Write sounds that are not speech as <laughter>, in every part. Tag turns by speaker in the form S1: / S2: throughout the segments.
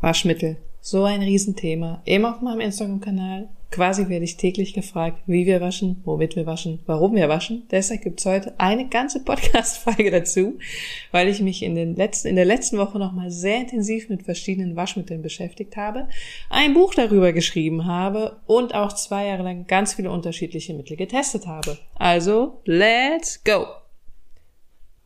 S1: Waschmittel. So ein Riesenthema. Immer auf meinem Instagram-Kanal. Quasi werde ich täglich gefragt, wie wir waschen, womit wir waschen, warum wir waschen. Deshalb gibt's heute eine ganze <laughs> Podcast-Folge dazu, weil ich mich in, den letzten, in der letzten Woche nochmal sehr intensiv mit verschiedenen Waschmitteln beschäftigt habe, ein Buch darüber geschrieben habe und auch zwei Jahre lang ganz viele unterschiedliche Mittel getestet habe. Also, let's go!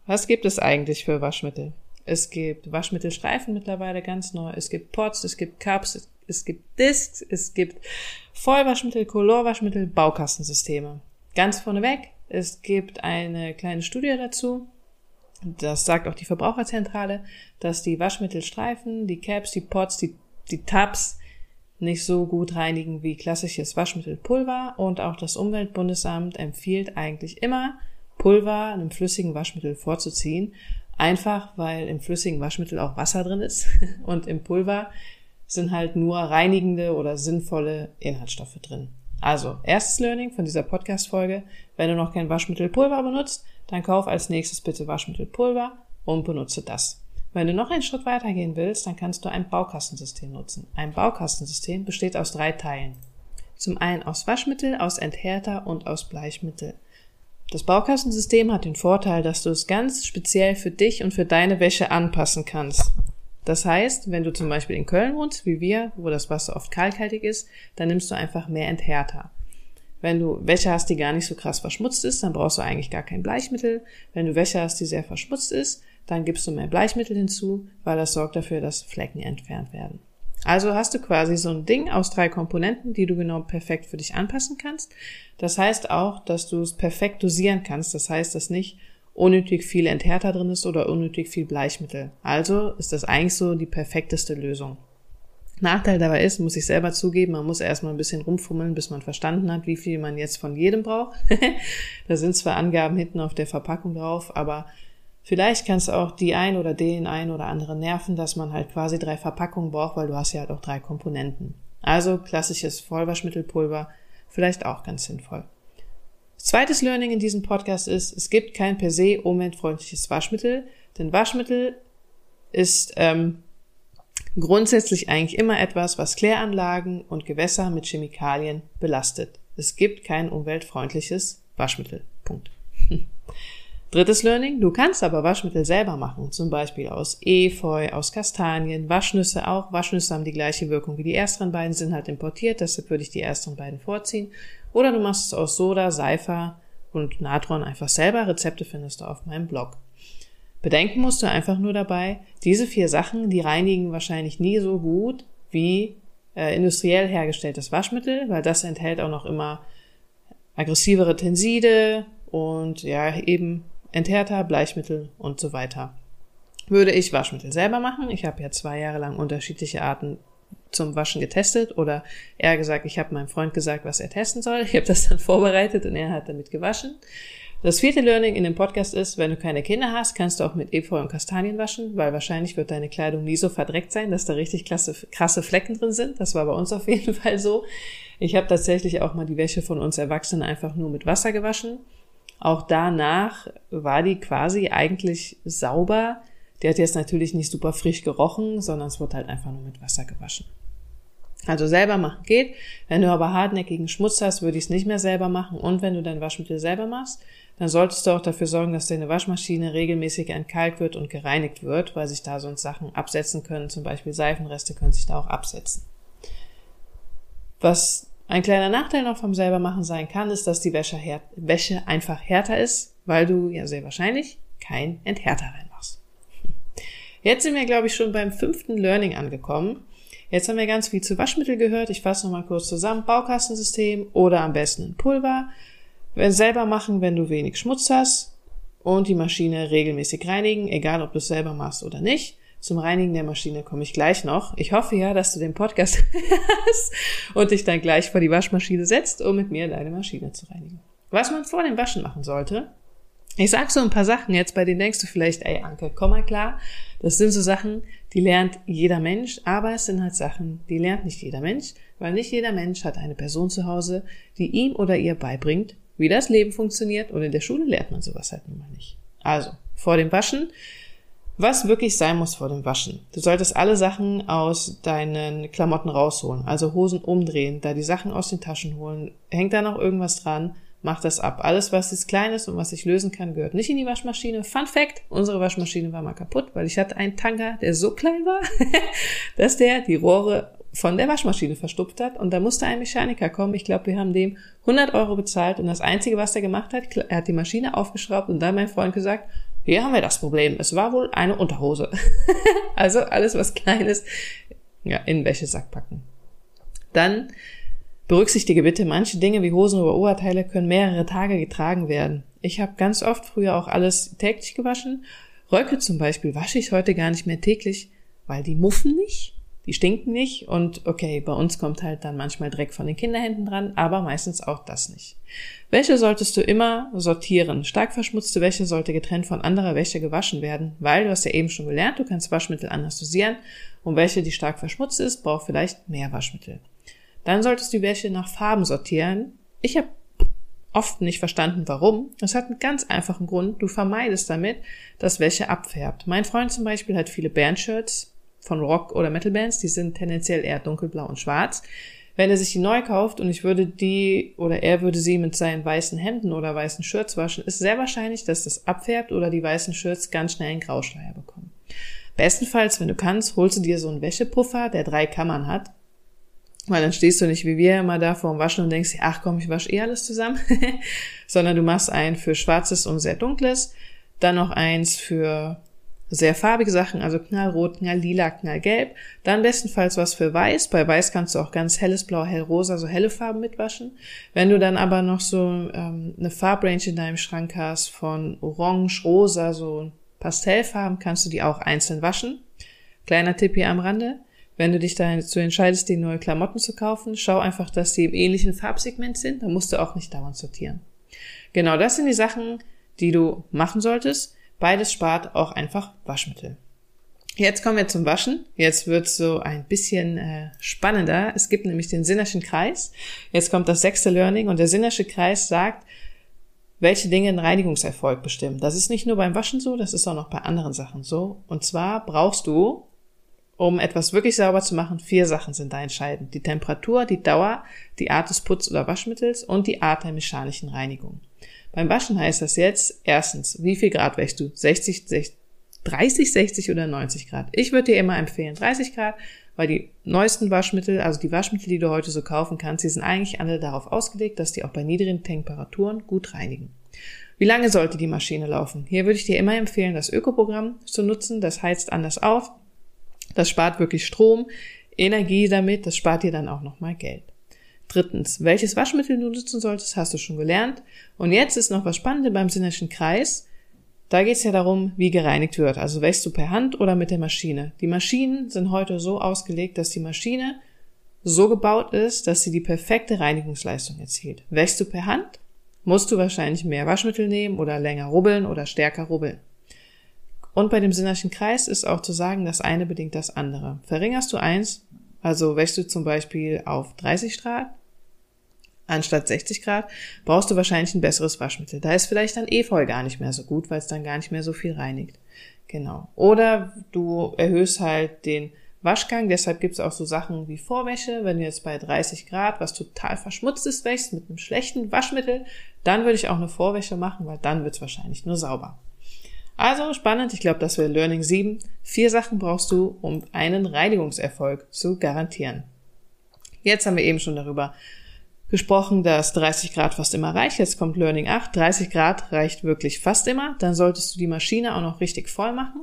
S1: Was gibt es eigentlich für Waschmittel? Es gibt Waschmittelstreifen mittlerweile ganz neu. Es gibt Pots, es gibt Cups, es gibt Discs, es gibt Vollwaschmittel, Colorwaschmittel, Baukastensysteme. Ganz vorneweg, es gibt eine kleine Studie dazu. Das sagt auch die Verbraucherzentrale, dass die Waschmittelstreifen, die Caps, die Pots, die, die Tabs nicht so gut reinigen wie klassisches Waschmittelpulver und auch das Umweltbundesamt empfiehlt eigentlich immer, Pulver einem flüssigen Waschmittel vorzuziehen, Einfach, weil im flüssigen Waschmittel auch Wasser drin ist <laughs> und im Pulver sind halt nur reinigende oder sinnvolle Inhaltsstoffe drin. Also, erstes Learning von dieser Podcast-Folge. Wenn du noch kein Waschmittelpulver benutzt, dann kauf als nächstes bitte Waschmittelpulver und benutze das. Wenn du noch einen Schritt weitergehen willst, dann kannst du ein Baukastensystem nutzen. Ein Baukastensystem besteht aus drei Teilen. Zum einen aus Waschmittel, aus Enthärter und aus Bleichmittel. Das Baukastensystem hat den Vorteil, dass du es ganz speziell für dich und für deine Wäsche anpassen kannst. Das heißt, wenn du zum Beispiel in Köln wohnst, wie wir, wo das Wasser oft kalkhaltig ist, dann nimmst du einfach mehr Enthärter. Wenn du Wäsche hast, die gar nicht so krass verschmutzt ist, dann brauchst du eigentlich gar kein Bleichmittel. Wenn du Wäsche hast, die sehr verschmutzt ist, dann gibst du mehr Bleichmittel hinzu, weil das sorgt dafür, dass Flecken entfernt werden. Also hast du quasi so ein Ding aus drei Komponenten, die du genau perfekt für dich anpassen kannst. Das heißt auch, dass du es perfekt dosieren kannst. Das heißt, dass nicht unnötig viel Enthärter drin ist oder unnötig viel Bleichmittel. Also ist das eigentlich so die perfekteste Lösung. Nachteil dabei ist, muss ich selber zugeben, man muss erstmal ein bisschen rumfummeln, bis man verstanden hat, wie viel man jetzt von jedem braucht. <laughs> da sind zwar Angaben hinten auf der Verpackung drauf, aber Vielleicht kannst du auch die ein oder den ein oder anderen nerven, dass man halt quasi drei Verpackungen braucht, weil du hast ja halt auch drei Komponenten. Also klassisches Vollwaschmittelpulver, vielleicht auch ganz sinnvoll. Zweites Learning in diesem Podcast ist, es gibt kein per se umweltfreundliches Waschmittel, denn Waschmittel ist ähm, grundsätzlich eigentlich immer etwas, was Kläranlagen und Gewässer mit Chemikalien belastet. Es gibt kein umweltfreundliches Waschmittel. Punkt. <laughs> Drittes Learning, du kannst aber Waschmittel selber machen, zum Beispiel aus Efeu, aus Kastanien, Waschnüsse auch. Waschnüsse haben die gleiche Wirkung wie die ersteren beiden, sind halt importiert, deshalb würde ich die ersteren beiden vorziehen. Oder du machst es aus Soda, Seifer und Natron einfach selber. Rezepte findest du auf meinem Blog. Bedenken musst du einfach nur dabei, diese vier Sachen, die reinigen wahrscheinlich nie so gut wie äh, industriell hergestelltes Waschmittel, weil das enthält auch noch immer aggressivere Tenside und ja, eben Enthärter, Bleichmittel und so weiter. Würde ich Waschmittel selber machen. Ich habe ja zwei Jahre lang unterschiedliche Arten zum Waschen getestet oder eher gesagt, ich habe meinem Freund gesagt, was er testen soll. Ich habe das dann vorbereitet und er hat damit gewaschen. Das vierte Learning in dem Podcast ist, wenn du keine Kinder hast, kannst du auch mit Efeu und Kastanien waschen, weil wahrscheinlich wird deine Kleidung nie so verdreckt sein, dass da richtig klasse, krasse Flecken drin sind. Das war bei uns auf jeden <laughs> Fall so. Ich habe tatsächlich auch mal die Wäsche von uns Erwachsenen einfach nur mit Wasser gewaschen auch danach war die quasi eigentlich sauber. Die hat jetzt natürlich nicht super frisch gerochen, sondern es wurde halt einfach nur mit Wasser gewaschen. Also selber machen geht. Wenn du aber hartnäckigen Schmutz hast, würde ich es nicht mehr selber machen. Und wenn du dein Waschmittel selber machst, dann solltest du auch dafür sorgen, dass deine Waschmaschine regelmäßig entkalkt wird und gereinigt wird, weil sich da sonst Sachen absetzen können. Zum Beispiel Seifenreste können sich da auch absetzen. Was ein kleiner Nachteil noch vom selbermachen sein kann, ist, dass die Wäsche, Wäsche einfach härter ist, weil du ja sehr wahrscheinlich kein Enthärter reinmachst. Jetzt sind wir, glaube ich, schon beim fünften Learning angekommen. Jetzt haben wir ganz viel zu Waschmittel gehört. Ich fasse nochmal kurz zusammen. Baukastensystem oder am besten ein Pulver. Selber machen, wenn du wenig Schmutz hast. Und die Maschine regelmäßig reinigen, egal ob du es selber machst oder nicht. Zum Reinigen der Maschine komme ich gleich noch. Ich hoffe ja, dass du den Podcast <laughs> hast und dich dann gleich vor die Waschmaschine setzt, um mit mir deine Maschine zu reinigen. Was man vor dem Waschen machen sollte, ich sag so ein paar Sachen jetzt, bei denen denkst du vielleicht, ey Anke, komm mal klar. Das sind so Sachen, die lernt jeder Mensch, aber es sind halt Sachen, die lernt nicht jeder Mensch, weil nicht jeder Mensch hat eine Person zu Hause, die ihm oder ihr beibringt, wie das Leben funktioniert und in der Schule lernt man sowas halt nun mal nicht. Also, vor dem Waschen Was wirklich sein muss vor dem Waschen. Du solltest alle Sachen aus deinen Klamotten rausholen, also Hosen umdrehen, da die Sachen aus den Taschen holen. Hängt da noch irgendwas dran? Mach das ab. Alles, was jetzt klein ist und was ich lösen kann, gehört nicht in die Waschmaschine. Fun Fact, unsere Waschmaschine war mal kaputt, weil ich hatte einen Tanker, der so klein war, <laughs> dass der die Rohre von der Waschmaschine verstopft hat und da musste ein Mechaniker kommen. Ich glaube, wir haben dem 100 Euro bezahlt und das Einzige, was er gemacht hat, er hat die Maschine aufgeschraubt und dann mein Freund gesagt, hier haben wir das Problem. Es war wohl eine Unterhose. <laughs> also alles, was klein ist, ja, in den Wäschesack packen. Dann berücksichtige bitte, manche Dinge wie Hosen oder Oberteile können mehrere Tage getragen werden. Ich habe ganz oft früher auch alles täglich gewaschen. Röcke zum Beispiel wasche ich heute gar nicht mehr täglich, weil die muffen nicht die stinken nicht und okay, bei uns kommt halt dann manchmal Dreck von den Kinderhänden dran, aber meistens auch das nicht. Wäsche solltest du immer sortieren. Stark verschmutzte Wäsche sollte getrennt von anderer Wäsche gewaschen werden, weil du hast ja eben schon gelernt, du kannst Waschmittel anders dosieren und Wäsche, die stark verschmutzt ist, braucht vielleicht mehr Waschmittel. Dann solltest du die Wäsche nach Farben sortieren. Ich habe oft nicht verstanden, warum. Das hat einen ganz einfachen Grund. Du vermeidest damit, dass Wäsche abfärbt. Mein Freund zum Beispiel hat viele Bandshirts, von Rock- oder Metal-Bands, die sind tendenziell eher dunkelblau und schwarz. Wenn er sich die neu kauft und ich würde die oder er würde sie mit seinen weißen Hemden oder weißen Shirts waschen, ist sehr wahrscheinlich, dass das abfärbt oder die weißen Shirts ganz schnell einen Grauschleier bekommen. Bestenfalls, wenn du kannst, holst du dir so einen Wäschepuffer, der drei Kammern hat. Weil dann stehst du nicht wie wir immer da vor dem Waschen und denkst ach komm, ich wasche eh alles zusammen. <laughs> Sondern du machst einen für schwarzes und sehr dunkles, dann noch eins für sehr farbige Sachen, also knallrot, knalllila, knallgelb. Dann bestenfalls was für weiß. Bei weiß kannst du auch ganz helles Blau, hellrosa, so helle Farben mitwaschen. Wenn du dann aber noch so ähm, eine Farbrange in deinem Schrank hast von orange, rosa, so Pastellfarben, kannst du die auch einzeln waschen. Kleiner Tipp hier am Rande. Wenn du dich dazu entscheidest, die neue Klamotten zu kaufen, schau einfach, dass die im ähnlichen Farbsegment sind. Dann musst du auch nicht dauernd sortieren. Genau, das sind die Sachen, die du machen solltest. Beides spart auch einfach Waschmittel. Jetzt kommen wir zum Waschen. Jetzt wird's so ein bisschen äh, spannender. Es gibt nämlich den Sinnerschen Kreis. Jetzt kommt das sechste Learning und der Sinnersche Kreis sagt, welche Dinge einen Reinigungserfolg bestimmen. Das ist nicht nur beim Waschen so, das ist auch noch bei anderen Sachen so. Und zwar brauchst du, um etwas wirklich sauber zu machen, vier Sachen sind da entscheidend. Die Temperatur, die Dauer, die Art des Putz- oder Waschmittels und die Art der mechanischen Reinigung. Beim Waschen heißt das jetzt, erstens, wie viel Grad wäschst du? 60, 60 30, 60 oder 90 Grad. Ich würde dir immer empfehlen 30 Grad, weil die neuesten Waschmittel, also die Waschmittel, die du heute so kaufen kannst, die sind eigentlich alle darauf ausgelegt, dass die auch bei niedrigen Temperaturen gut reinigen. Wie lange sollte die Maschine laufen? Hier würde ich dir immer empfehlen, das Ökoprogramm zu nutzen. Das heizt anders auf. Das spart wirklich Strom, Energie damit. Das spart dir dann auch nochmal Geld. Drittens, welches Waschmittel du nutzen solltest, hast du schon gelernt. Und jetzt ist noch was Spannendes beim Sinnerschen Kreis. Da geht es ja darum, wie gereinigt wird. Also wäschst du per Hand oder mit der Maschine. Die Maschinen sind heute so ausgelegt, dass die Maschine so gebaut ist, dass sie die perfekte Reinigungsleistung erzielt. Wäschst du per Hand, musst du wahrscheinlich mehr Waschmittel nehmen oder länger rubbeln oder stärker rubbeln. Und bei dem Sinnerschen Kreis ist auch zu sagen, das eine bedingt das andere. Verringerst du eins, also wäschst du zum Beispiel auf 30 Grad anstatt 60 Grad, brauchst du wahrscheinlich ein besseres Waschmittel. Da ist vielleicht dann Efeu gar nicht mehr so gut, weil es dann gar nicht mehr so viel reinigt. Genau. Oder du erhöhst halt den Waschgang, deshalb gibt es auch so Sachen wie Vorwäsche. Wenn du jetzt bei 30 Grad was total verschmutztes wäschst mit einem schlechten Waschmittel, dann würde ich auch eine Vorwäsche machen, weil dann wird es wahrscheinlich nur sauber. Also spannend, ich glaube, das wäre Learning 7. Vier Sachen brauchst du, um einen Reinigungserfolg zu garantieren. Jetzt haben wir eben schon darüber gesprochen, dass 30 Grad fast immer reicht. Jetzt kommt Learning 8. 30 Grad reicht wirklich fast immer. Dann solltest du die Maschine auch noch richtig voll machen.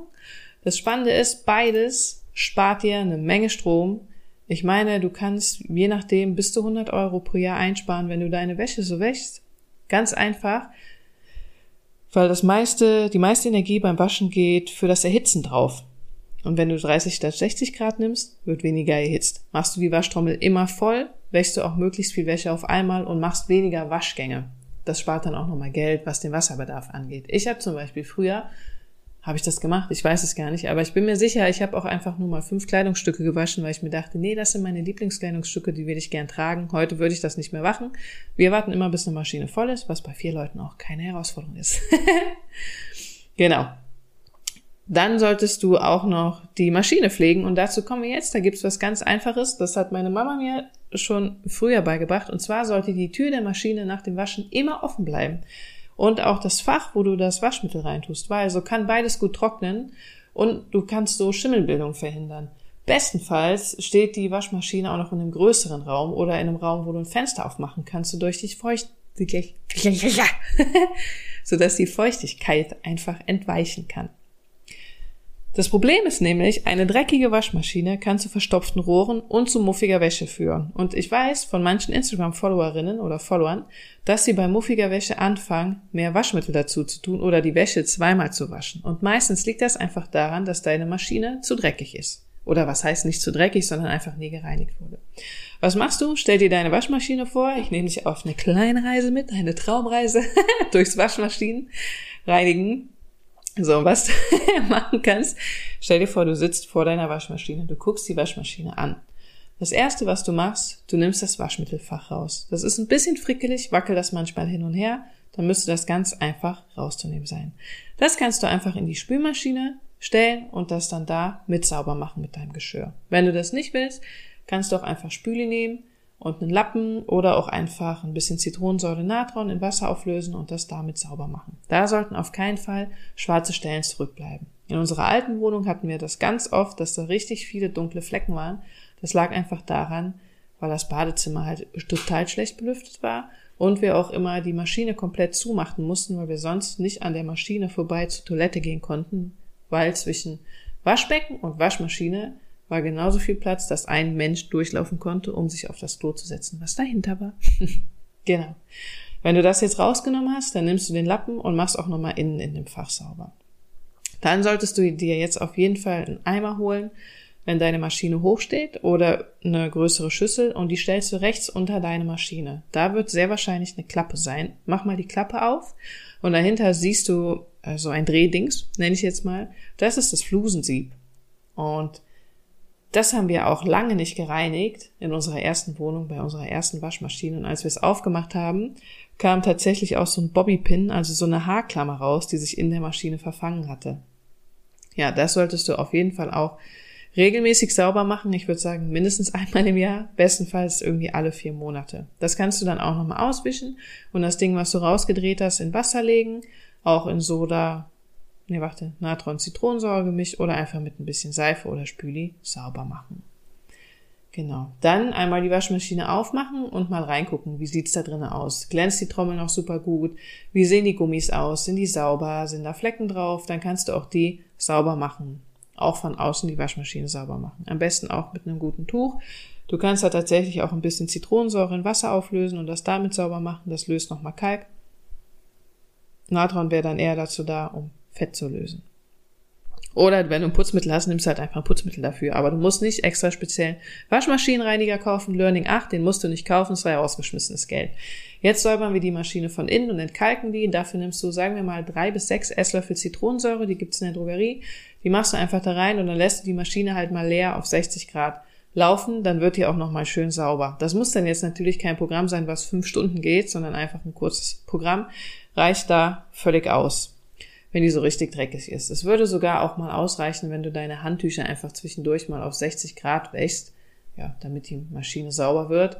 S1: Das Spannende ist, beides spart dir eine Menge Strom. Ich meine, du kannst je nachdem bis zu 100 Euro pro Jahr einsparen, wenn du deine Wäsche so wäschst. Ganz einfach weil das meiste, die meiste Energie beim Waschen geht für das Erhitzen drauf. Und wenn du 30 statt 60 Grad nimmst, wird weniger erhitzt. Machst du die Waschtrommel immer voll, wäschst du auch möglichst viel Wäsche auf einmal und machst weniger Waschgänge. Das spart dann auch nochmal Geld, was den Wasserbedarf angeht. Ich habe zum Beispiel früher habe ich das gemacht? Ich weiß es gar nicht, aber ich bin mir sicher, ich habe auch einfach nur mal fünf Kleidungsstücke gewaschen, weil ich mir dachte, nee, das sind meine Lieblingskleidungsstücke, die will ich gern tragen. Heute würde ich das nicht mehr machen. Wir warten immer, bis eine Maschine voll ist, was bei vier Leuten auch keine Herausforderung ist. <laughs> genau. Dann solltest du auch noch die Maschine pflegen und dazu kommen wir jetzt. Da gibt's was ganz Einfaches. Das hat meine Mama mir schon früher beigebracht. Und zwar sollte die Tür der Maschine nach dem Waschen immer offen bleiben. Und auch das Fach, wo du das Waschmittel reintust, weil so kann beides gut trocknen und du kannst so Schimmelbildung verhindern. Bestenfalls steht die Waschmaschine auch noch in einem größeren Raum oder in einem Raum, wo du ein Fenster aufmachen kannst, wodurch dich feucht, <laughs> sodass die Feuchtigkeit einfach entweichen kann. Das Problem ist nämlich, eine dreckige Waschmaschine kann zu verstopften Rohren und zu muffiger Wäsche führen. Und ich weiß von manchen Instagram-Followerinnen oder Followern, dass sie bei muffiger Wäsche anfangen, mehr Waschmittel dazu zu tun oder die Wäsche zweimal zu waschen. Und meistens liegt das einfach daran, dass deine Maschine zu dreckig ist. Oder was heißt nicht zu dreckig, sondern einfach nie gereinigt wurde. Was machst du? Stell dir deine Waschmaschine vor. Ich nehme dich auf eine kleine Reise mit, eine Traumreise <laughs> durchs Waschmaschinen reinigen. So, was <laughs> du machen kannst, stell dir vor, du sitzt vor deiner Waschmaschine, du guckst die Waschmaschine an. Das erste, was du machst, du nimmst das Waschmittelfach raus. Das ist ein bisschen frickelig, wackel das manchmal hin und her, dann müsste das ganz einfach rauszunehmen sein. Das kannst du einfach in die Spülmaschine stellen und das dann da mit sauber machen mit deinem Geschirr. Wenn du das nicht willst, kannst du auch einfach Spüli nehmen, und einen Lappen oder auch einfach ein bisschen Zitronensäure Natron in Wasser auflösen und das damit sauber machen. Da sollten auf keinen Fall schwarze Stellen zurückbleiben. In unserer alten Wohnung hatten wir das ganz oft, dass da richtig viele dunkle Flecken waren. Das lag einfach daran, weil das Badezimmer halt total schlecht belüftet war und wir auch immer die Maschine komplett zumachen mussten, weil wir sonst nicht an der Maschine vorbei zur Toilette gehen konnten, weil zwischen Waschbecken und Waschmaschine war genauso viel Platz, dass ein Mensch durchlaufen konnte, um sich auf das Klo zu setzen, was dahinter war. <laughs> genau. Wenn du das jetzt rausgenommen hast, dann nimmst du den Lappen und machst auch nochmal innen in dem Fach sauber. Dann solltest du dir jetzt auf jeden Fall einen Eimer holen, wenn deine Maschine hochsteht oder eine größere Schüssel und die stellst du rechts unter deine Maschine. Da wird sehr wahrscheinlich eine Klappe sein. Mach mal die Klappe auf und dahinter siehst du äh, so ein Drehdings, nenne ich jetzt mal. Das ist das Flusensieb. Und das haben wir auch lange nicht gereinigt in unserer ersten Wohnung, bei unserer ersten Waschmaschine. Und als wir es aufgemacht haben, kam tatsächlich auch so ein Bobbypin, also so eine Haarklammer raus, die sich in der Maschine verfangen hatte. Ja, das solltest du auf jeden Fall auch regelmäßig sauber machen. Ich würde sagen, mindestens einmal im Jahr, bestenfalls irgendwie alle vier Monate. Das kannst du dann auch nochmal auswischen und das Ding, was du rausgedreht hast, in Wasser legen, auch in Soda nee, warte, Natron-Zitronensäure gemischt oder einfach mit ein bisschen Seife oder Spüli sauber machen. Genau. Dann einmal die Waschmaschine aufmachen und mal reingucken, wie sieht's da drinnen aus. Glänzt die Trommel noch super gut? Wie sehen die Gummis aus? Sind die sauber? Sind da Flecken drauf? Dann kannst du auch die sauber machen. Auch von außen die Waschmaschine sauber machen. Am besten auch mit einem guten Tuch. Du kannst da tatsächlich auch ein bisschen Zitronensäure in Wasser auflösen und das damit sauber machen. Das löst nochmal Kalk. Natron wäre dann eher dazu da, um Fett zu lösen. Oder wenn du ein Putzmittel hast, nimmst du halt einfach ein Putzmittel dafür. Aber du musst nicht extra speziellen Waschmaschinenreiniger kaufen. Learning 8, den musst du nicht kaufen, das war ja rausgeschmissenes Geld. Jetzt säubern wir die Maschine von innen und entkalken die. Dafür nimmst du, sagen wir mal, drei bis sechs Esslöffel Zitronensäure, die gibt's in der Drogerie. Die machst du einfach da rein und dann lässt du die Maschine halt mal leer auf 60 Grad laufen, dann wird die auch nochmal schön sauber. Das muss dann jetzt natürlich kein Programm sein, was fünf Stunden geht, sondern einfach ein kurzes Programm. Reicht da völlig aus wenn die so richtig dreckig ist. Es würde sogar auch mal ausreichen, wenn du deine Handtücher einfach zwischendurch mal auf 60 Grad wäschst, ja, damit die Maschine sauber wird.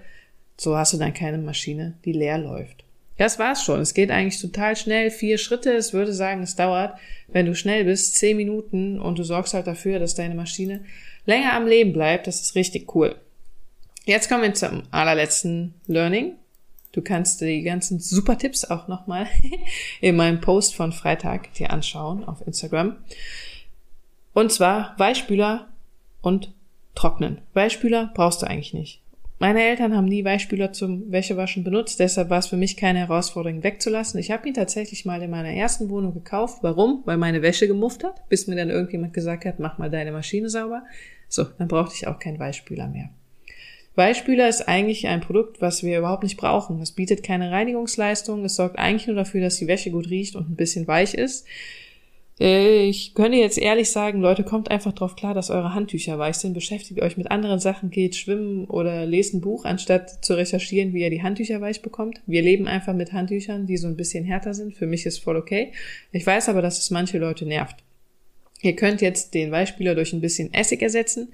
S1: So hast du dann keine Maschine, die leer läuft. Das war's schon. Es geht eigentlich total schnell. Vier Schritte. Es würde sagen, es dauert, wenn du schnell bist, zehn Minuten und du sorgst halt dafür, dass deine Maschine länger am Leben bleibt. Das ist richtig cool. Jetzt kommen wir zum allerletzten Learning. Du kannst die ganzen super Tipps auch nochmal <laughs> in meinem Post von Freitag dir anschauen auf Instagram. Und zwar Weichspüler und Trocknen. Weichspüler brauchst du eigentlich nicht. Meine Eltern haben nie Weichspüler zum Wäschewaschen benutzt, deshalb war es für mich keine Herausforderung wegzulassen. Ich habe ihn tatsächlich mal in meiner ersten Wohnung gekauft. Warum? Weil meine Wäsche gemufft hat, bis mir dann irgendjemand gesagt hat, mach mal deine Maschine sauber. So, dann brauchte ich auch keinen Weichspüler mehr. Weichspüler ist eigentlich ein Produkt, was wir überhaupt nicht brauchen. Es bietet keine Reinigungsleistung. Es sorgt eigentlich nur dafür, dass die Wäsche gut riecht und ein bisschen weich ist. Äh, ich könnte jetzt ehrlich sagen, Leute, kommt einfach drauf klar, dass eure Handtücher weich sind. Beschäftigt euch mit anderen Sachen, geht schwimmen oder lest ein Buch, anstatt zu recherchieren, wie ihr die Handtücher weich bekommt. Wir leben einfach mit Handtüchern, die so ein bisschen härter sind. Für mich ist voll okay. Ich weiß aber, dass es manche Leute nervt. Ihr könnt jetzt den Weichspüler durch ein bisschen Essig ersetzen.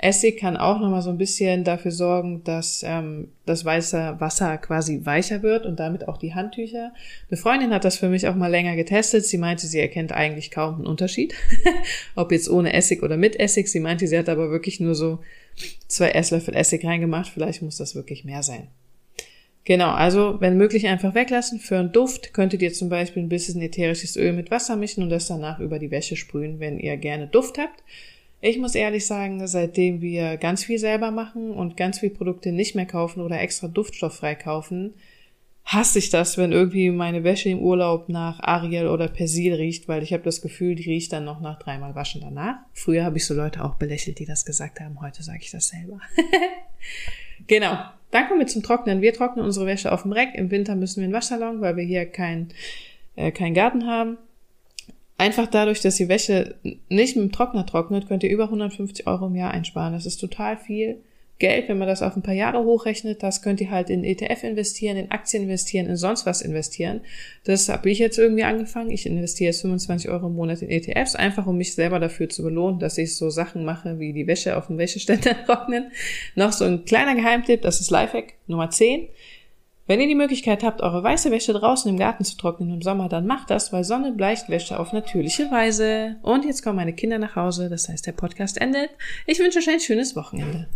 S1: Essig kann auch nochmal so ein bisschen dafür sorgen, dass ähm, das weiße Wasser quasi weicher wird und damit auch die Handtücher. Eine Freundin hat das für mich auch mal länger getestet. Sie meinte, sie erkennt eigentlich kaum einen Unterschied, <laughs> ob jetzt ohne Essig oder mit Essig. Sie meinte, sie hat aber wirklich nur so zwei Esslöffel Essig reingemacht. Vielleicht muss das wirklich mehr sein. Genau, also wenn möglich einfach weglassen. Für einen Duft könntet ihr zum Beispiel ein bisschen ätherisches Öl mit Wasser mischen und das danach über die Wäsche sprühen, wenn ihr gerne Duft habt. Ich muss ehrlich sagen, seitdem wir ganz viel selber machen und ganz viel Produkte nicht mehr kaufen oder extra duftstofffrei kaufen, hasse ich das, wenn irgendwie meine Wäsche im Urlaub nach Ariel oder Persil riecht, weil ich habe das Gefühl, die riecht dann noch nach dreimal Waschen danach. Früher habe ich so Leute auch belächelt, die das gesagt haben. Heute sage ich das selber. <laughs> genau. Dann kommen wir zum Trocknen. Wir trocknen unsere Wäsche auf dem Reck. Im Winter müssen wir einen Waschsalon, weil wir hier keinen äh, kein Garten haben. Einfach dadurch, dass die Wäsche nicht mit dem Trockner trocknet, könnt ihr über 150 Euro im Jahr einsparen. Das ist total viel Geld, wenn man das auf ein paar Jahre hochrechnet. Das könnt ihr halt in ETF investieren, in Aktien investieren, in sonst was investieren. Das habe ich jetzt irgendwie angefangen. Ich investiere jetzt 25 Euro im Monat in ETFs, einfach um mich selber dafür zu belohnen, dass ich so Sachen mache, wie die Wäsche auf dem Wäscheständer <laughs> trocknen. Noch so ein kleiner Geheimtipp, das ist Lifehack Nummer 10. Wenn ihr die Möglichkeit habt, eure weiße Wäsche draußen im Garten zu trocknen im Sommer, dann macht das, weil Sonne bleicht Wäsche auf natürliche Weise. Und jetzt kommen meine Kinder nach Hause, das heißt, der Podcast endet. Ich wünsche euch ein schönes Wochenende.